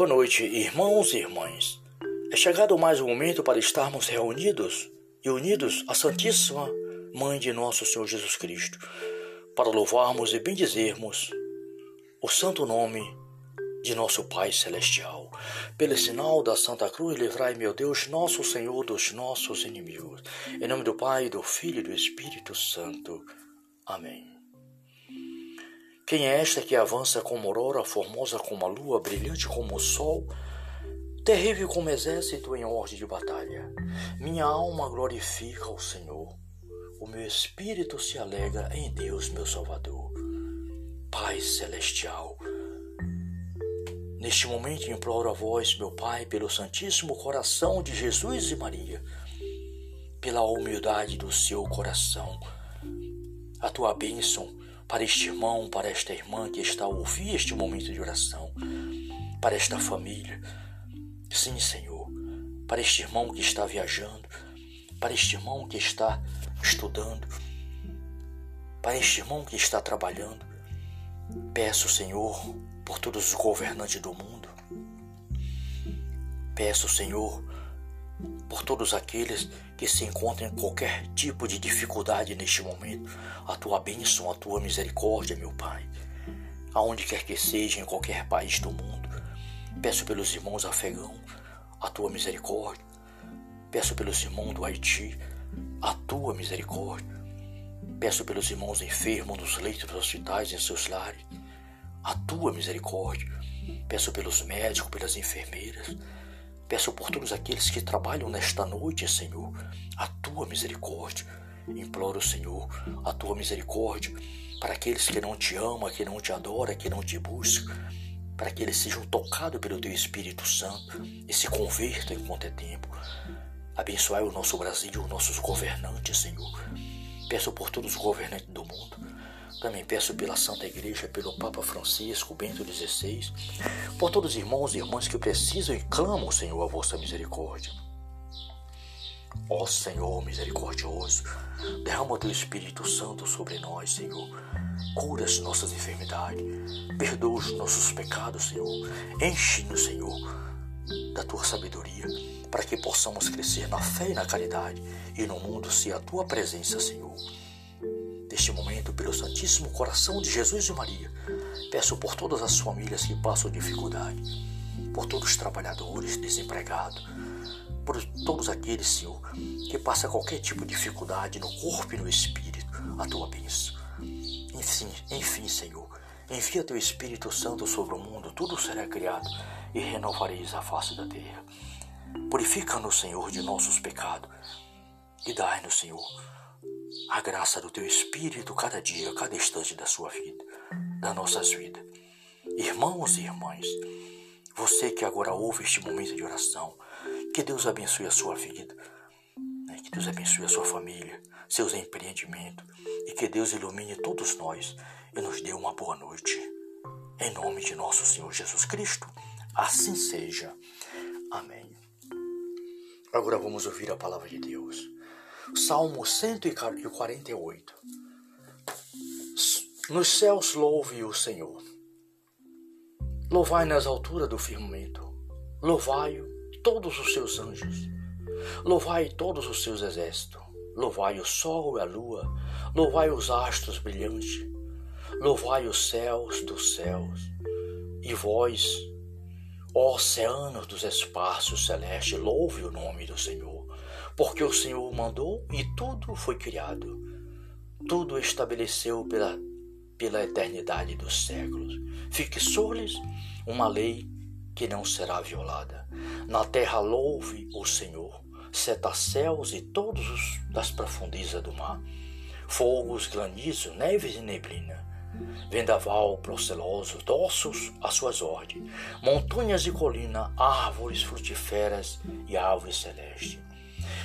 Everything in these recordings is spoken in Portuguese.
Boa noite, irmãos e irmãs. É chegado mais um momento para estarmos reunidos e unidos à Santíssima Mãe de nosso Senhor Jesus Cristo, para louvarmos e bendizermos o santo nome de nosso Pai Celestial. Pelo sinal da Santa Cruz, livrai, meu Deus, nosso Senhor, dos nossos inimigos. Em nome do Pai, do Filho e do Espírito Santo. Amém. Quem é esta que avança como aurora, formosa como a lua, brilhante como o sol, terrível como exército em ordem de batalha? Minha alma glorifica o Senhor, o meu espírito se alegra em Deus, meu Salvador. Pai celestial, neste momento imploro a vós, meu Pai, pelo Santíssimo Coração de Jesus e Maria, pela humildade do seu coração, a tua bênção para este irmão, para esta irmã que está a ouvir este momento de oração, para esta família. Sim, Senhor, para este irmão que está viajando, para este irmão que está estudando, para este irmão que está trabalhando. Peço, Senhor, por todos os governantes do mundo. Peço, Senhor, por todos aqueles que se encontram em qualquer tipo de dificuldade neste momento, a tua bênção, a tua misericórdia, meu Pai, aonde quer que seja, em qualquer país do mundo. Peço pelos irmãos afegãos, a tua misericórdia. Peço pelos irmãos do Haiti, a tua misericórdia. Peço pelos irmãos enfermos nos leitos dos hospitais, em seus lares, a tua misericórdia. Peço pelos médicos, pelas enfermeiras, Peço por todos aqueles que trabalham nesta noite, Senhor, a tua misericórdia. Imploro, Senhor, a tua misericórdia para aqueles que não te amam, que não te adoram, que não te buscam, para que eles sejam tocados pelo teu Espírito Santo e se convertam enquanto é tempo. Abençoai o nosso Brasil, os nossos governantes, Senhor. Peço por todos os governantes do mundo também peço pela Santa Igreja, pelo Papa Francisco, Bento XVI, por todos os irmãos e irmãs que precisam e clamam, Senhor, a vossa misericórdia. Ó Senhor misericordioso, derrama o teu Espírito Santo sobre nós, Senhor. Cura as nossas enfermidades, perdoa os nossos pecados, Senhor. Enche-nos, Senhor, da tua sabedoria, para que possamos crescer na fé e na caridade e no mundo ser a tua presença, Senhor. Neste momento, pelo Santíssimo Coração de Jesus e Maria, peço por todas as famílias que passam dificuldade, por todos os trabalhadores desempregados, por todos aqueles, Senhor, que passam qualquer tipo de dificuldade no corpo e no espírito, a tua bênção. Enfim, enfim, Senhor, envia teu Espírito Santo sobre o mundo, tudo será criado e renovareis a face da terra. Purifica-nos, Senhor, de nossos pecados e dai-nos, Senhor, a graça do teu Espírito cada dia, cada instante da sua vida, das nossas vidas. Irmãos e irmãs, você que agora ouve este momento de oração, que Deus abençoe a sua vida, né? que Deus abençoe a sua família, seus empreendimentos e que Deus ilumine todos nós e nos dê uma boa noite. Em nome de nosso Senhor Jesus Cristo, assim seja. Amém. Agora vamos ouvir a palavra de Deus. Salmo 148. Nos céus louve o Senhor. Louvai nas alturas do firmamento. Louvai-o todos os seus anjos. Louvai todos os seus exércitos. Louvai o sol e a lua. Louvai os astros brilhantes. Louvai os céus dos céus. E vós, ó oceanos dos espaços celestes, louve o nome do Senhor porque o Senhor mandou e tudo foi criado. Tudo estabeleceu pela, pela eternidade dos séculos. Fixou-lhes uma lei que não será violada. Na terra louve o Senhor, céus e todos os das profundezas do mar. Fogos, granizo, neves e neblina. Vendaval proceloso, ossos às suas ordens. Montanhas e colina, árvores frutíferas e árvores celestes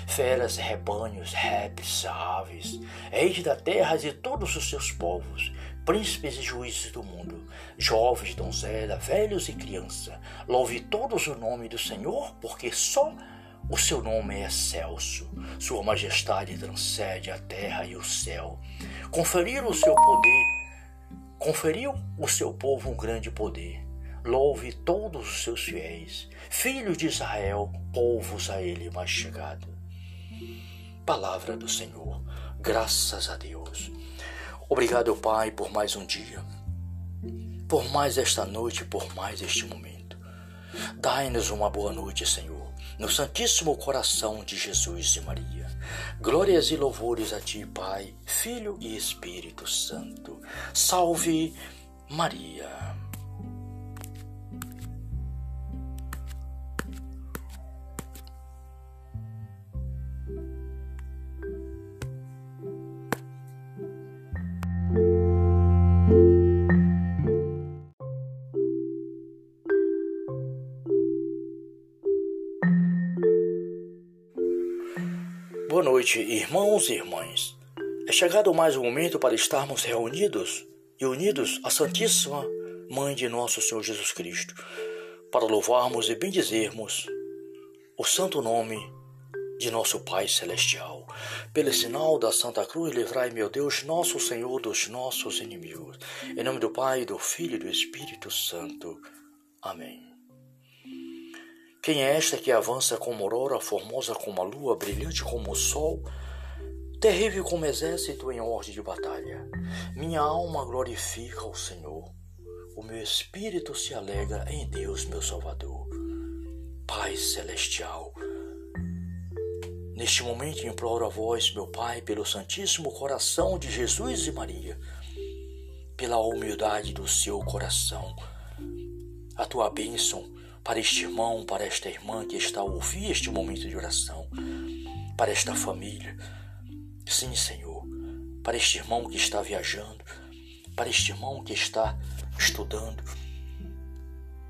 feras, rebanhos, repes, aves, reis da terra e todos os seus povos, príncipes e juízes do mundo, jovens, donzela, velhos e criança, louve todos o nome do Senhor, porque só o seu nome é excelso, sua majestade transcende a terra e o céu. Conferiram o seu poder, conferiu o seu povo um grande poder. Louve todos os seus fiéis, filhos de Israel, povos a ele mais chegado. Palavra do Senhor, graças a Deus. Obrigado, Pai, por mais um dia, por mais esta noite, por mais este momento. Dai-nos uma boa noite, Senhor, no Santíssimo Coração de Jesus e Maria. Glórias e louvores a Ti, Pai, Filho e Espírito Santo. Salve Maria. Boa noite, irmãos e irmãs. É chegado mais um momento para estarmos reunidos e unidos à Santíssima Mãe de nosso Senhor Jesus Cristo, para louvarmos e bendizermos o santo nome de nosso Pai Celestial. Pelo sinal da Santa Cruz, livrai, meu Deus, nosso Senhor, dos nossos inimigos. Em nome do Pai, do Filho e do Espírito Santo. Amém. Quem é esta que avança como aurora, formosa como a lua, brilhante como o sol, terrível como exército em ordem de batalha? Minha alma glorifica o Senhor. O meu espírito se alegra em Deus, meu Salvador. Pai celestial, neste momento imploro a vós, meu Pai, pelo Santíssimo Coração de Jesus e Maria, pela humildade do seu coração, a tua bênção para este irmão, para esta irmã que está a ouvir este momento de oração, para esta família. Sim, Senhor, para este irmão que está viajando, para este irmão que está estudando,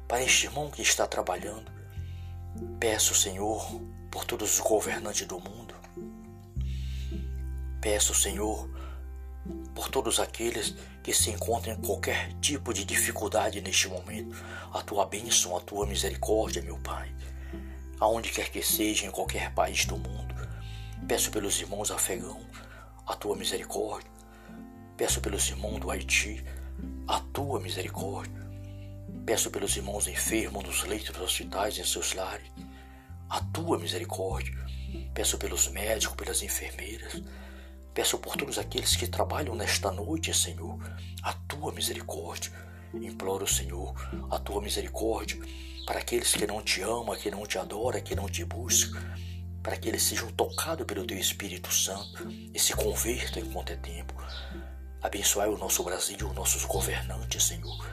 para este irmão que está trabalhando. Peço, Senhor, por todos os governantes do mundo. Peço, Senhor, por todos aqueles que se encontram em qualquer tipo de dificuldade neste momento, a tua bênção, a tua misericórdia, meu Pai, aonde quer que seja, em qualquer país do mundo. Peço pelos irmãos afegãos, a tua misericórdia. Peço pelos irmãos do Haiti, a tua misericórdia. Peço pelos irmãos enfermos nos leitos dos hospitais, em seus lares, a tua misericórdia. Peço pelos médicos, pelas enfermeiras, Peço por todos aqueles que trabalham nesta noite, Senhor, a tua misericórdia. Imploro, Senhor, a tua misericórdia para aqueles que não te amam, que não te adoram, que não te buscam, para que eles sejam tocados pelo teu Espírito Santo e se convertam enquanto é tempo. Abençoai o nosso Brasil, os nossos governantes, Senhor.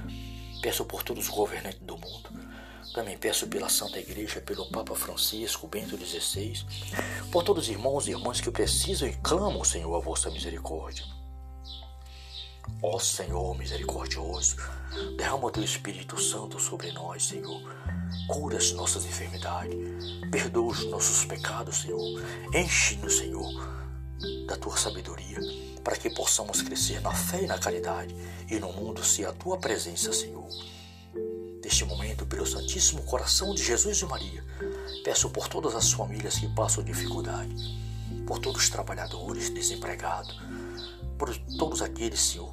Peço por todos os governantes do mundo também peço pela Santa Igreja, pelo Papa Francisco, Bento XVI, por todos os irmãos e irmãs que precisam e clamam, Senhor, a vossa misericórdia. Ó Senhor misericordioso, derrama teu Espírito Santo sobre nós, Senhor. Cura as nossas enfermidades, perdoa os nossos pecados, Senhor. Enche-nos, Senhor, da tua sabedoria, para que possamos crescer na fé e na caridade e no mundo ser a tua presença, Senhor. Neste momento, pelo Santíssimo Coração de Jesus e Maria, peço por todas as famílias que passam dificuldade, por todos os trabalhadores desempregados, por todos aqueles, Senhor,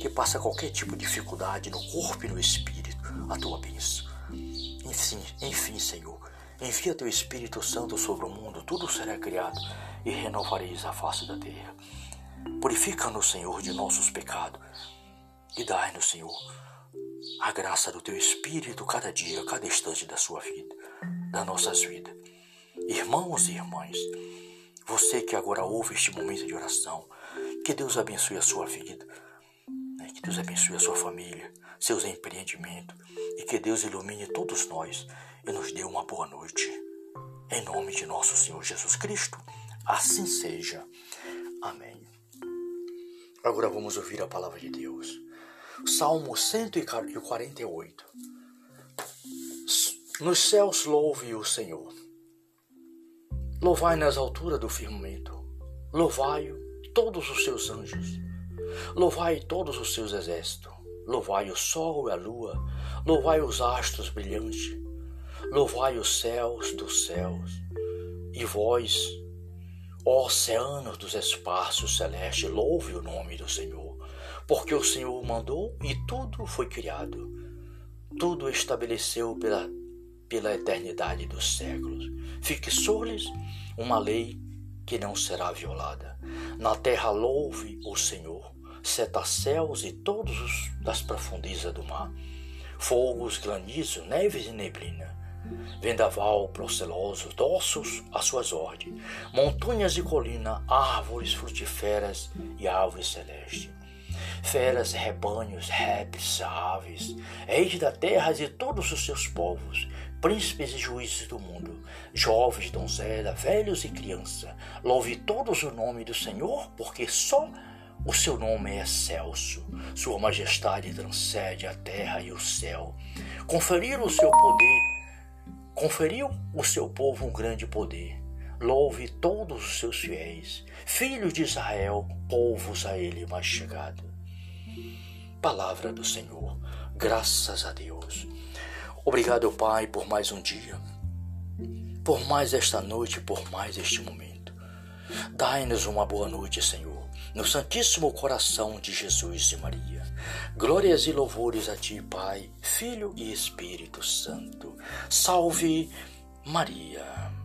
que passam qualquer tipo de dificuldade no corpo e no espírito, a tua bênção. Enfim, enfim, Senhor, envia teu Espírito Santo sobre o mundo, tudo será criado e renovareis a face da terra. Purifica-nos, Senhor, de nossos pecados e dai-nos, Senhor, a graça do teu Espírito cada dia, cada instante da sua vida, das nossas vidas. Irmãos e irmãs, você que agora ouve este momento de oração, que Deus abençoe a sua vida, né? que Deus abençoe a sua família, seus empreendimentos e que Deus ilumine todos nós e nos dê uma boa noite. Em nome de nosso Senhor Jesus Cristo, assim seja. Amém. Agora vamos ouvir a palavra de Deus. Salmo 148. Nos céus louve o Senhor. Louvai nas alturas do firmamento. Louvai-o todos os seus anjos. Louvai todos os seus exércitos. Louvai o sol e a lua. Louvai os astros brilhantes. Louvai os céus dos céus. E vós, ó oceanos dos espaços celestes, louve o nome do Senhor porque o Senhor mandou e tudo foi criado. tudo estabeleceu pela, pela eternidade dos séculos. Fixou-lhes uma lei que não será violada. Na terra louve o Senhor, céus e todos os das profundezas do mar, fogos, granizo, neves e neblina, vendaval proceloso, ossos às suas ordens, montanhas e colina, árvores frutíferas e árvores celestes feras, rebanhos, répteis, aves, reis da terra e todos os seus povos, príncipes e juízes do mundo, jovens, donzela, velhos e criança, louve todos o nome do Senhor, porque só o seu nome é excelso, sua majestade transcende a terra e o céu. Conferiram o seu poder, conferiu o seu povo um grande poder. Louve todos os seus fiéis, filhos de Israel, povos a ele mais chegados. Palavra do Senhor, graças a Deus. Obrigado, Pai, por mais um dia, por mais esta noite, por mais este momento. Dai-nos uma boa noite, Senhor, no Santíssimo Coração de Jesus e Maria. Glórias e louvores a Ti, Pai, Filho e Espírito Santo. Salve Maria.